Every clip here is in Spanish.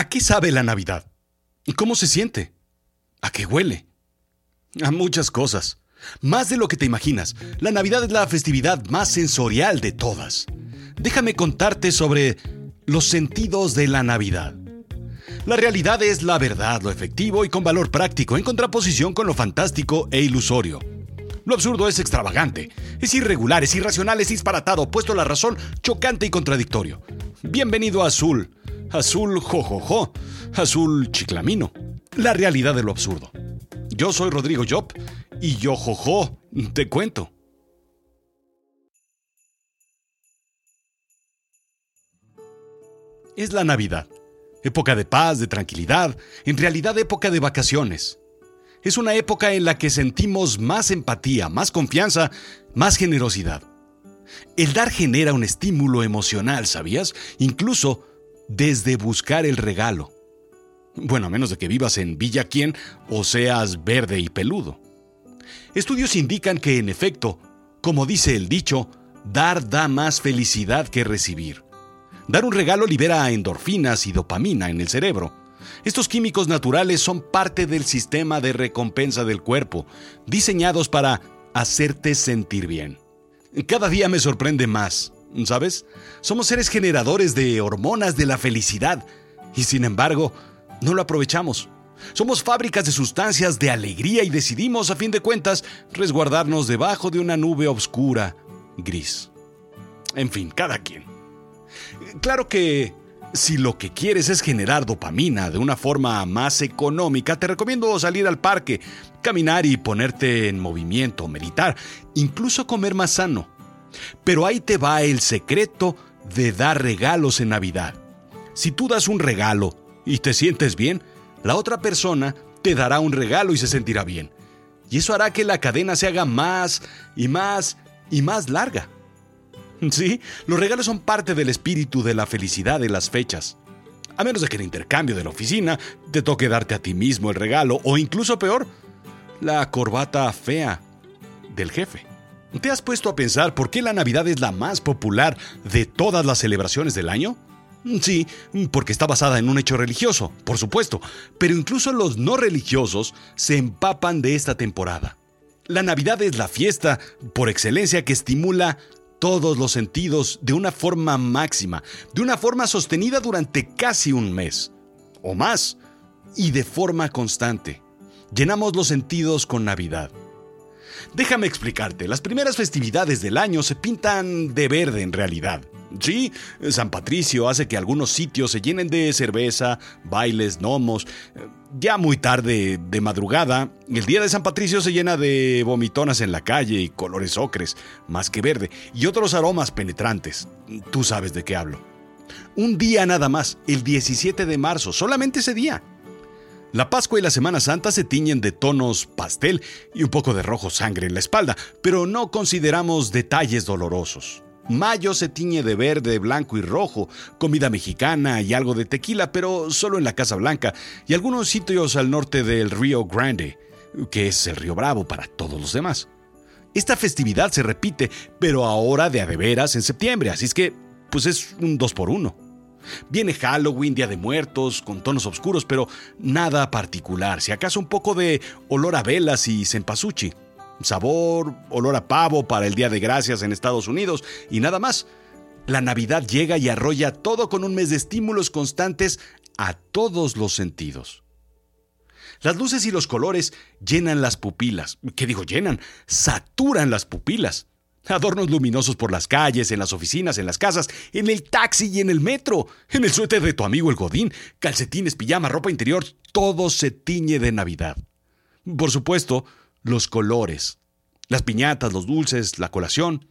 ¿A qué sabe la Navidad? ¿Cómo se siente? ¿A qué huele? A muchas cosas. Más de lo que te imaginas, la Navidad es la festividad más sensorial de todas. Déjame contarte sobre los sentidos de la Navidad. La realidad es la verdad, lo efectivo y con valor práctico, en contraposición con lo fantástico e ilusorio. Lo absurdo es extravagante, es irregular, es irracional, es disparatado, opuesto a la razón, chocante y contradictorio. Bienvenido a Azul, Azul jojojo, Azul chiclamino, la realidad de lo absurdo. Yo soy Rodrigo Job y yo jojo, te cuento. Es la Navidad, época de paz, de tranquilidad, en realidad época de vacaciones. Es una época en la que sentimos más empatía, más confianza, más generosidad. El dar genera un estímulo emocional, ¿sabías? Incluso desde buscar el regalo. Bueno, a menos de que vivas en Villa Quien o seas verde y peludo. Estudios indican que, en efecto, como dice el dicho, dar da más felicidad que recibir. Dar un regalo libera endorfinas y dopamina en el cerebro. Estos químicos naturales son parte del sistema de recompensa del cuerpo, diseñados para hacerte sentir bien. Cada día me sorprende más, ¿sabes? Somos seres generadores de hormonas de la felicidad y sin embargo, no lo aprovechamos. Somos fábricas de sustancias de alegría y decidimos, a fin de cuentas, resguardarnos debajo de una nube oscura, gris. En fin, cada quien. Claro que si lo que quieres es generar dopamina de una forma más económica, te recomiendo salir al parque, caminar y ponerte en movimiento, meditar, incluso comer más sano. Pero ahí te va el secreto de dar regalos en Navidad. Si tú das un regalo y te sientes bien, la otra persona te dará un regalo y se sentirá bien. Y eso hará que la cadena se haga más y más y más larga. Sí, los regalos son parte del espíritu de la felicidad de las fechas. A menos de que en intercambio de la oficina te toque darte a ti mismo el regalo o incluso peor, la corbata fea del jefe. ¿Te has puesto a pensar por qué la Navidad es la más popular de todas las celebraciones del año? Sí, porque está basada en un hecho religioso, por supuesto, pero incluso los no religiosos se empapan de esta temporada. La Navidad es la fiesta por excelencia que estimula todos los sentidos de una forma máxima, de una forma sostenida durante casi un mes, o más, y de forma constante. Llenamos los sentidos con Navidad. Déjame explicarte, las primeras festividades del año se pintan de verde en realidad. Sí, San Patricio hace que algunos sitios se llenen de cerveza, bailes, gnomos. Ya muy tarde, de madrugada, el día de San Patricio se llena de vomitonas en la calle y colores ocres, más que verde, y otros aromas penetrantes. Tú sabes de qué hablo. Un día nada más, el 17 de marzo, solamente ese día. La Pascua y la Semana Santa se tiñen de tonos pastel y un poco de rojo sangre en la espalda, pero no consideramos detalles dolorosos. Mayo se tiñe de verde, blanco y rojo, comida mexicana y algo de tequila, pero solo en la Casa Blanca y algunos sitios al norte del Río Grande, que es el río Bravo para todos los demás. Esta festividad se repite, pero ahora de a de veras en septiembre, así es que, pues es un dos por uno. Viene Halloween, Día de Muertos, con tonos oscuros, pero nada particular, si acaso un poco de olor a velas y cempasúchil sabor, olor a pavo para el Día de Gracias en Estados Unidos y nada más. La Navidad llega y arrolla todo con un mes de estímulos constantes a todos los sentidos. Las luces y los colores llenan las pupilas. ¿Qué digo llenan? Saturan las pupilas. Adornos luminosos por las calles, en las oficinas, en las casas, en el taxi y en el metro, en el suéter de tu amigo el Godín, calcetines, pijama, ropa interior, todo se tiñe de Navidad. Por supuesto, los colores, las piñatas, los dulces, la colación,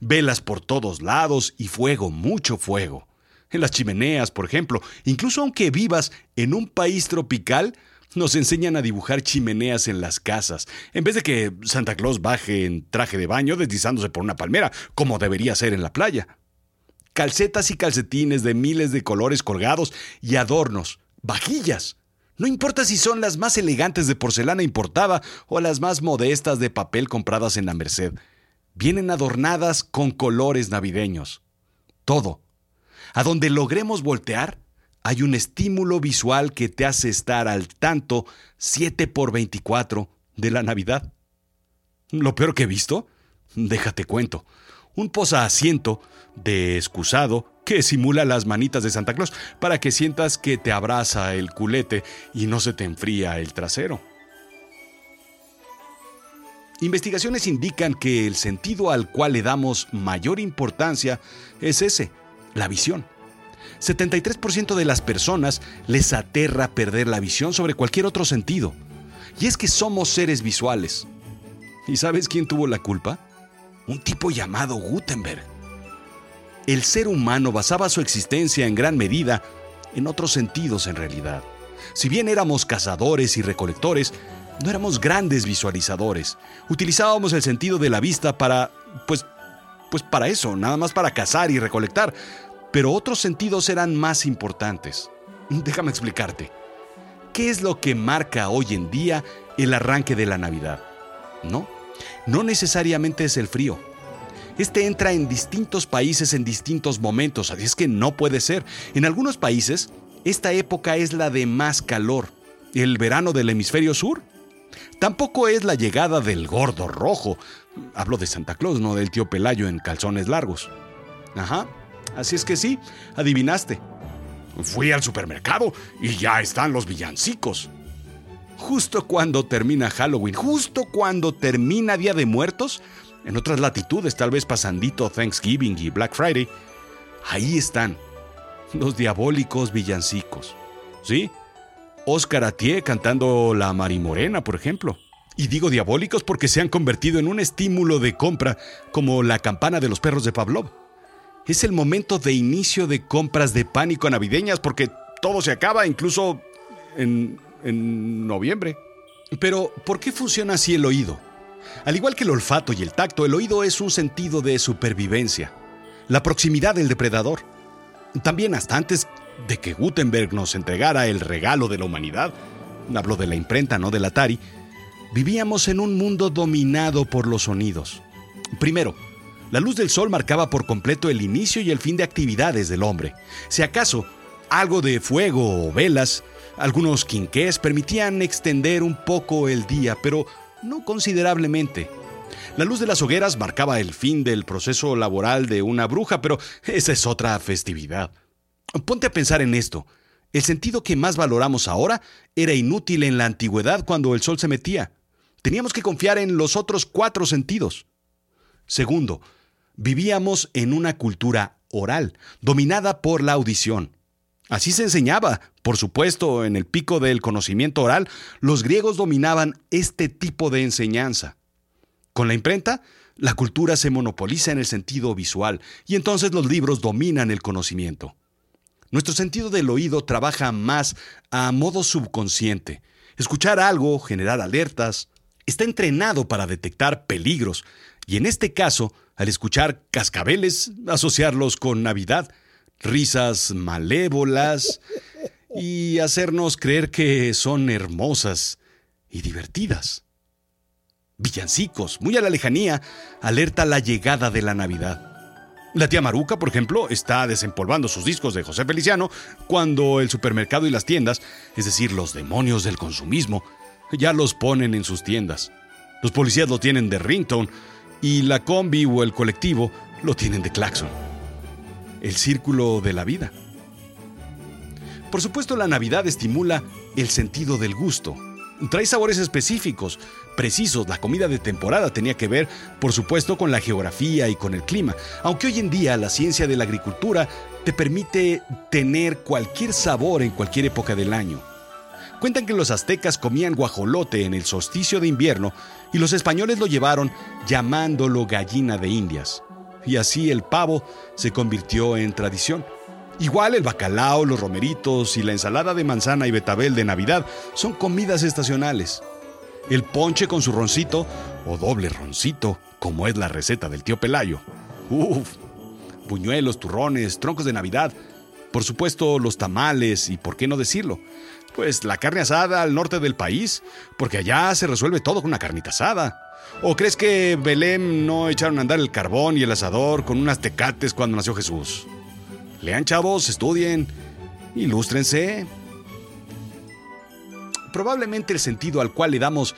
velas por todos lados y fuego, mucho fuego. En las chimeneas, por ejemplo, incluso aunque vivas en un país tropical, nos enseñan a dibujar chimeneas en las casas, en vez de que Santa Claus baje en traje de baño deslizándose por una palmera, como debería ser en la playa. Calcetas y calcetines de miles de colores colgados y adornos, vajillas, no importa si son las más elegantes de porcelana importada o las más modestas de papel compradas en la Merced. Vienen adornadas con colores navideños. Todo. A donde logremos voltear, hay un estímulo visual que te hace estar al tanto 7 por 24 de la Navidad. Lo peor que he visto, déjate cuento, un asiento de excusado que simula las manitas de Santa Claus para que sientas que te abraza el culete y no se te enfría el trasero. Investigaciones indican que el sentido al cual le damos mayor importancia es ese, la visión. 73% de las personas les aterra perder la visión sobre cualquier otro sentido. Y es que somos seres visuales. ¿Y sabes quién tuvo la culpa? Un tipo llamado Gutenberg. El ser humano basaba su existencia en gran medida en otros sentidos en realidad. Si bien éramos cazadores y recolectores, no éramos grandes visualizadores. Utilizábamos el sentido de la vista para, pues, pues para eso, nada más para cazar y recolectar. Pero otros sentidos eran más importantes. Déjame explicarte. ¿Qué es lo que marca hoy en día el arranque de la Navidad? No, no necesariamente es el frío. Este entra en distintos países en distintos momentos, así es que no puede ser. En algunos países, esta época es la de más calor, el verano del hemisferio sur. Tampoco es la llegada del gordo rojo. Hablo de Santa Claus, no del tío Pelayo en calzones largos. Ajá, así es que sí, adivinaste. Fui al supermercado y ya están los villancicos. Justo cuando termina Halloween, justo cuando termina Día de Muertos, en otras latitudes, tal vez pasandito Thanksgiving y Black Friday, ahí están los diabólicos villancicos. ¿Sí? Oscar Atié cantando La Marimorena, por ejemplo. Y digo diabólicos porque se han convertido en un estímulo de compra como la campana de los perros de Pavlov es el momento de inicio de compras de pánico navideñas porque todo se acaba incluso en, en noviembre. Pero, ¿por qué funciona así el oído? Al igual que el olfato y el tacto, el oído es un sentido de supervivencia, la proximidad del depredador. También hasta antes de que Gutenberg nos entregara el regalo de la humanidad, hablo de la imprenta, no del Atari, vivíamos en un mundo dominado por los sonidos. Primero, la luz del sol marcaba por completo el inicio y el fin de actividades del hombre. Si acaso, algo de fuego o velas, algunos quinqués permitían extender un poco el día, pero no considerablemente. La luz de las hogueras marcaba el fin del proceso laboral de una bruja, pero esa es otra festividad. Ponte a pensar en esto. El sentido que más valoramos ahora era inútil en la antigüedad cuando el sol se metía. Teníamos que confiar en los otros cuatro sentidos. Segundo, vivíamos en una cultura oral, dominada por la audición. Así se enseñaba. Por supuesto, en el pico del conocimiento oral, los griegos dominaban este tipo de enseñanza. Con la imprenta, la cultura se monopoliza en el sentido visual y entonces los libros dominan el conocimiento. Nuestro sentido del oído trabaja más a modo subconsciente. Escuchar algo, generar alertas, está entrenado para detectar peligros y en este caso, al escuchar cascabeles, asociarlos con Navidad, risas malévolas y hacernos creer que son hermosas y divertidas. Villancicos, muy a la lejanía, alerta la llegada de la Navidad. La tía Maruca, por ejemplo, está desempolvando sus discos de José Feliciano cuando el supermercado y las tiendas, es decir, los demonios del consumismo, ya los ponen en sus tiendas. Los policías lo tienen de ringtone y la combi o el colectivo lo tienen de claxon. El círculo de la vida. Por supuesto, la Navidad estimula el sentido del gusto. Trae sabores específicos, precisos. La comida de temporada tenía que ver, por supuesto, con la geografía y con el clima. Aunque hoy en día la ciencia de la agricultura te permite tener cualquier sabor en cualquier época del año. Cuentan que los aztecas comían guajolote en el solsticio de invierno y los españoles lo llevaron llamándolo gallina de indias. Y así el pavo se convirtió en tradición. Igual el bacalao, los romeritos y la ensalada de manzana y betabel de Navidad son comidas estacionales. El ponche con su roncito, o doble roncito, como es la receta del tío Pelayo. Uf, puñuelos, turrones, troncos de Navidad. Por supuesto, los tamales y, por qué no decirlo, pues la carne asada al norte del país, porque allá se resuelve todo con una carnita asada. ¿O crees que Belén no echaron a andar el carbón y el asador con unas tecates cuando nació Jesús? Lean chavos, estudien Ilústrense. Probablemente el sentido al cual le damos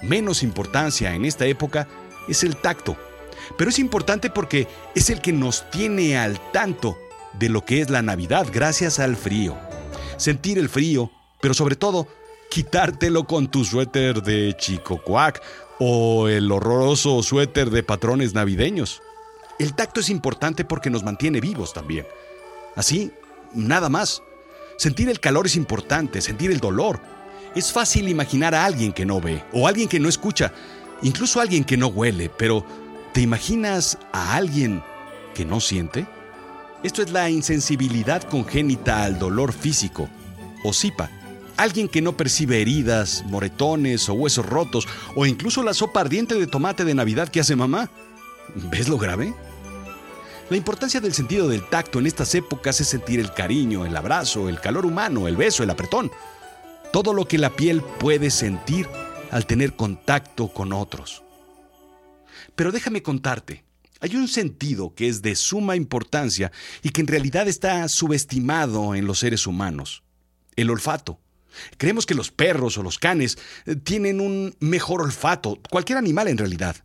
menos importancia en esta época es el tacto. Pero es importante porque es el que nos tiene al tanto de lo que es la Navidad gracias al frío. Sentir el frío, pero sobre todo, quitártelo con tu suéter de Chico Cuac o el horroroso suéter de patrones navideños. El tacto es importante porque nos mantiene vivos también. Así, nada más. Sentir el calor es importante, sentir el dolor. Es fácil imaginar a alguien que no ve, o alguien que no escucha, incluso a alguien que no huele, pero ¿te imaginas a alguien que no siente? Esto es la insensibilidad congénita al dolor físico, o SIPA. Alguien que no percibe heridas, moretones o huesos rotos, o incluso la sopa ardiente de tomate de Navidad que hace mamá. ¿Ves lo grave? La importancia del sentido del tacto en estas épocas es sentir el cariño, el abrazo, el calor humano, el beso, el apretón. Todo lo que la piel puede sentir al tener contacto con otros. Pero déjame contarte, hay un sentido que es de suma importancia y que en realidad está subestimado en los seres humanos, el olfato. Creemos que los perros o los canes eh, tienen un mejor olfato, cualquier animal en realidad.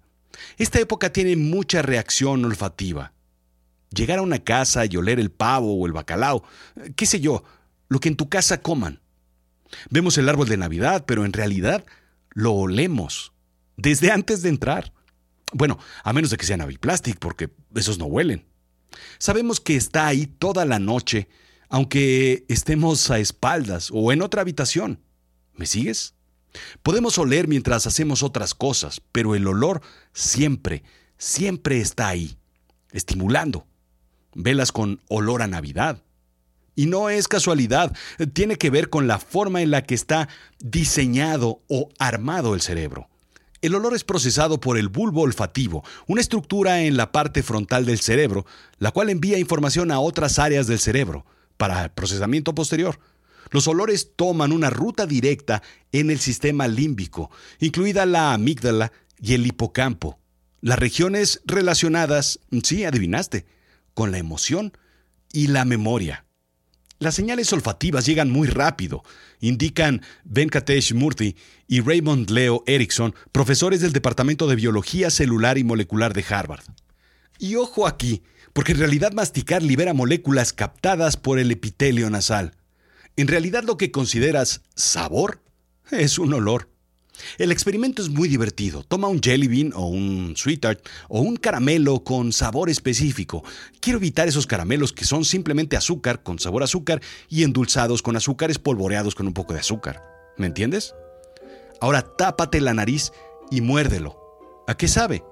Esta época tiene mucha reacción olfativa. Llegar a una casa y oler el pavo o el bacalao, qué sé yo, lo que en tu casa coman. Vemos el árbol de Navidad, pero en realidad lo olemos desde antes de entrar. Bueno, a menos de que sea Naviplastic, porque esos no huelen. Sabemos que está ahí toda la noche, aunque estemos a espaldas o en otra habitación. ¿Me sigues? Podemos oler mientras hacemos otras cosas, pero el olor siempre, siempre está ahí, estimulando velas con olor a Navidad. Y no es casualidad, tiene que ver con la forma en la que está diseñado o armado el cerebro. El olor es procesado por el bulbo olfativo, una estructura en la parte frontal del cerebro, la cual envía información a otras áreas del cerebro para procesamiento posterior. Los olores toman una ruta directa en el sistema límbico, incluida la amígdala y el hipocampo. Las regiones relacionadas, sí, adivinaste, con la emoción y la memoria. Las señales olfativas llegan muy rápido, indican Venkatesh Murthy y Raymond Leo Erickson, profesores del Departamento de Biología Celular y Molecular de Harvard. Y ojo aquí, porque en realidad masticar libera moléculas captadas por el epitelio nasal. En realidad lo que consideras sabor es un olor. El experimento es muy divertido. Toma un jelly bean o un sweetheart o un caramelo con sabor específico. Quiero evitar esos caramelos que son simplemente azúcar con sabor a azúcar y endulzados con azúcares polvoreados con un poco de azúcar. ¿Me entiendes? Ahora tápate la nariz y muérdelo. ¿A qué sabe?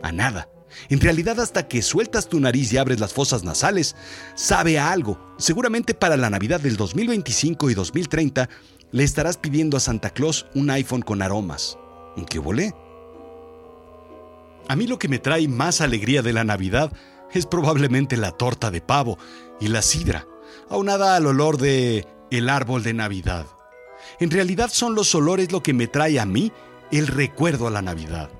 A nada. En realidad hasta que sueltas tu nariz y abres las fosas nasales, sabe a algo. Seguramente para la Navidad del 2025 y 2030 le estarás pidiendo a Santa Claus un iPhone con aromas. ¿En qué volé? A mí lo que me trae más alegría de la Navidad es probablemente la torta de pavo y la sidra, aunada al olor de el árbol de Navidad. En realidad son los olores lo que me trae a mí el recuerdo a la Navidad.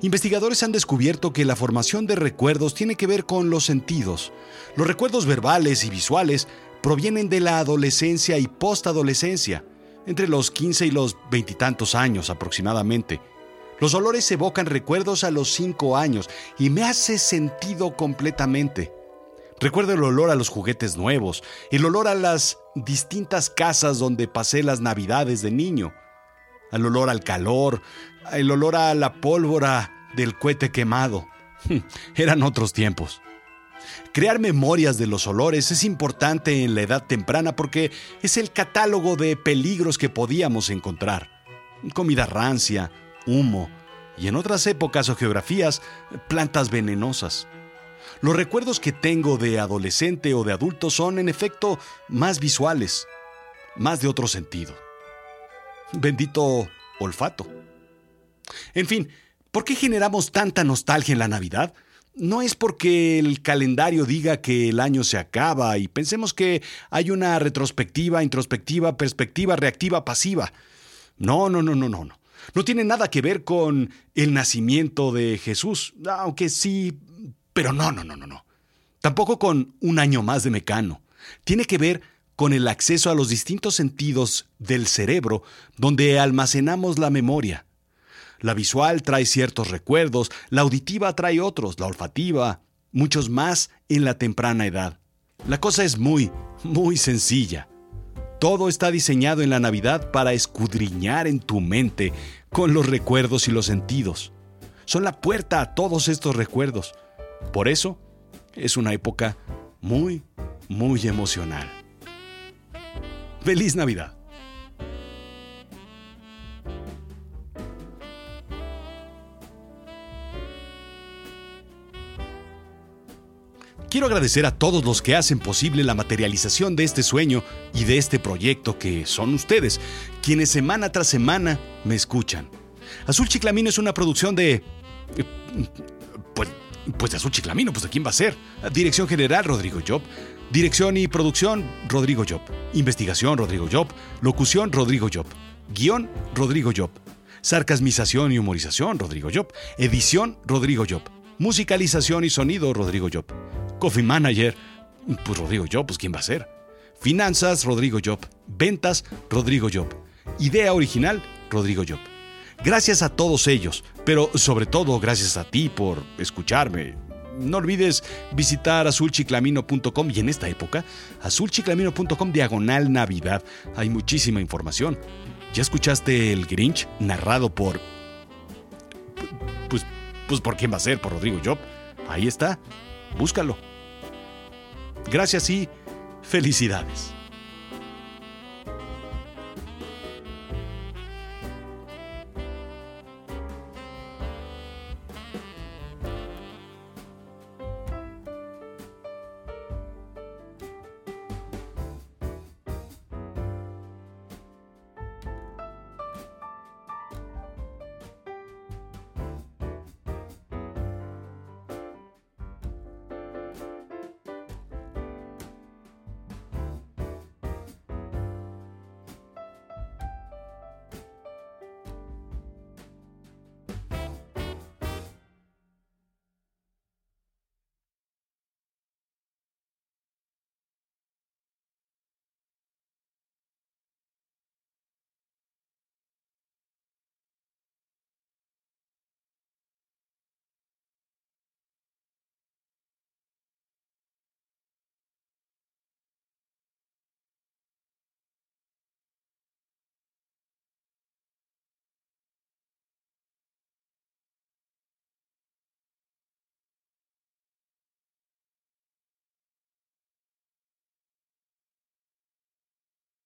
Investigadores han descubierto que la formación de recuerdos tiene que ver con los sentidos. Los recuerdos verbales y visuales provienen de la adolescencia y postadolescencia entre los 15 y los veintitantos años aproximadamente. Los olores evocan recuerdos a los 5 años y me hace sentido completamente. Recuerdo el olor a los juguetes nuevos, el olor a las distintas casas donde pasé las navidades de niño, al olor al calor, el olor a la pólvora del cohete quemado. Eran otros tiempos. Crear memorias de los olores es importante en la edad temprana porque es el catálogo de peligros que podíamos encontrar. Comida rancia, humo y en otras épocas o geografías, plantas venenosas. Los recuerdos que tengo de adolescente o de adulto son en efecto más visuales, más de otro sentido. Bendito olfato. En fin, ¿por qué generamos tanta nostalgia en la Navidad? no es porque el calendario diga que el año se acaba y pensemos que hay una retrospectiva, introspectiva, perspectiva, reactiva, pasiva. No, no, no, no, no, no. No tiene nada que ver con el nacimiento de Jesús, aunque sí, pero no, no, no, no, no. Tampoco con un año más de Mecano. Tiene que ver con el acceso a los distintos sentidos del cerebro donde almacenamos la memoria. La visual trae ciertos recuerdos, la auditiva trae otros, la olfativa, muchos más en la temprana edad. La cosa es muy, muy sencilla. Todo está diseñado en la Navidad para escudriñar en tu mente con los recuerdos y los sentidos. Son la puerta a todos estos recuerdos. Por eso, es una época muy, muy emocional. ¡Feliz Navidad! Quiero agradecer a todos los que hacen posible la materialización de este sueño y de este proyecto que son ustedes, quienes semana tras semana me escuchan. Azul Chiclamino es una producción de... Eh, pues, pues de Azul Chiclamino, pues de quién va a ser. Dirección General Rodrigo Job. Dirección y producción Rodrigo Job. Investigación Rodrigo Job. Locución Rodrigo Job. Guión Rodrigo Job. Sarcasmización y humorización Rodrigo Job. Edición Rodrigo Job. Musicalización y sonido Rodrigo Job. Coffee Manager, pues Rodrigo Job, pues quién va a ser. Finanzas, Rodrigo Job. Ventas, Rodrigo Job. Idea original, Rodrigo Job. Gracias a todos ellos, pero sobre todo gracias a ti por escucharme. No olvides visitar azulchiclamino.com y en esta época, azulchiclamino.com diagonal Navidad. Hay muchísima información. ¿Ya escuchaste el Grinch narrado por... Pues, pues por quién va a ser, por Rodrigo Job? Ahí está. Búscalo. Gracias y felicidades.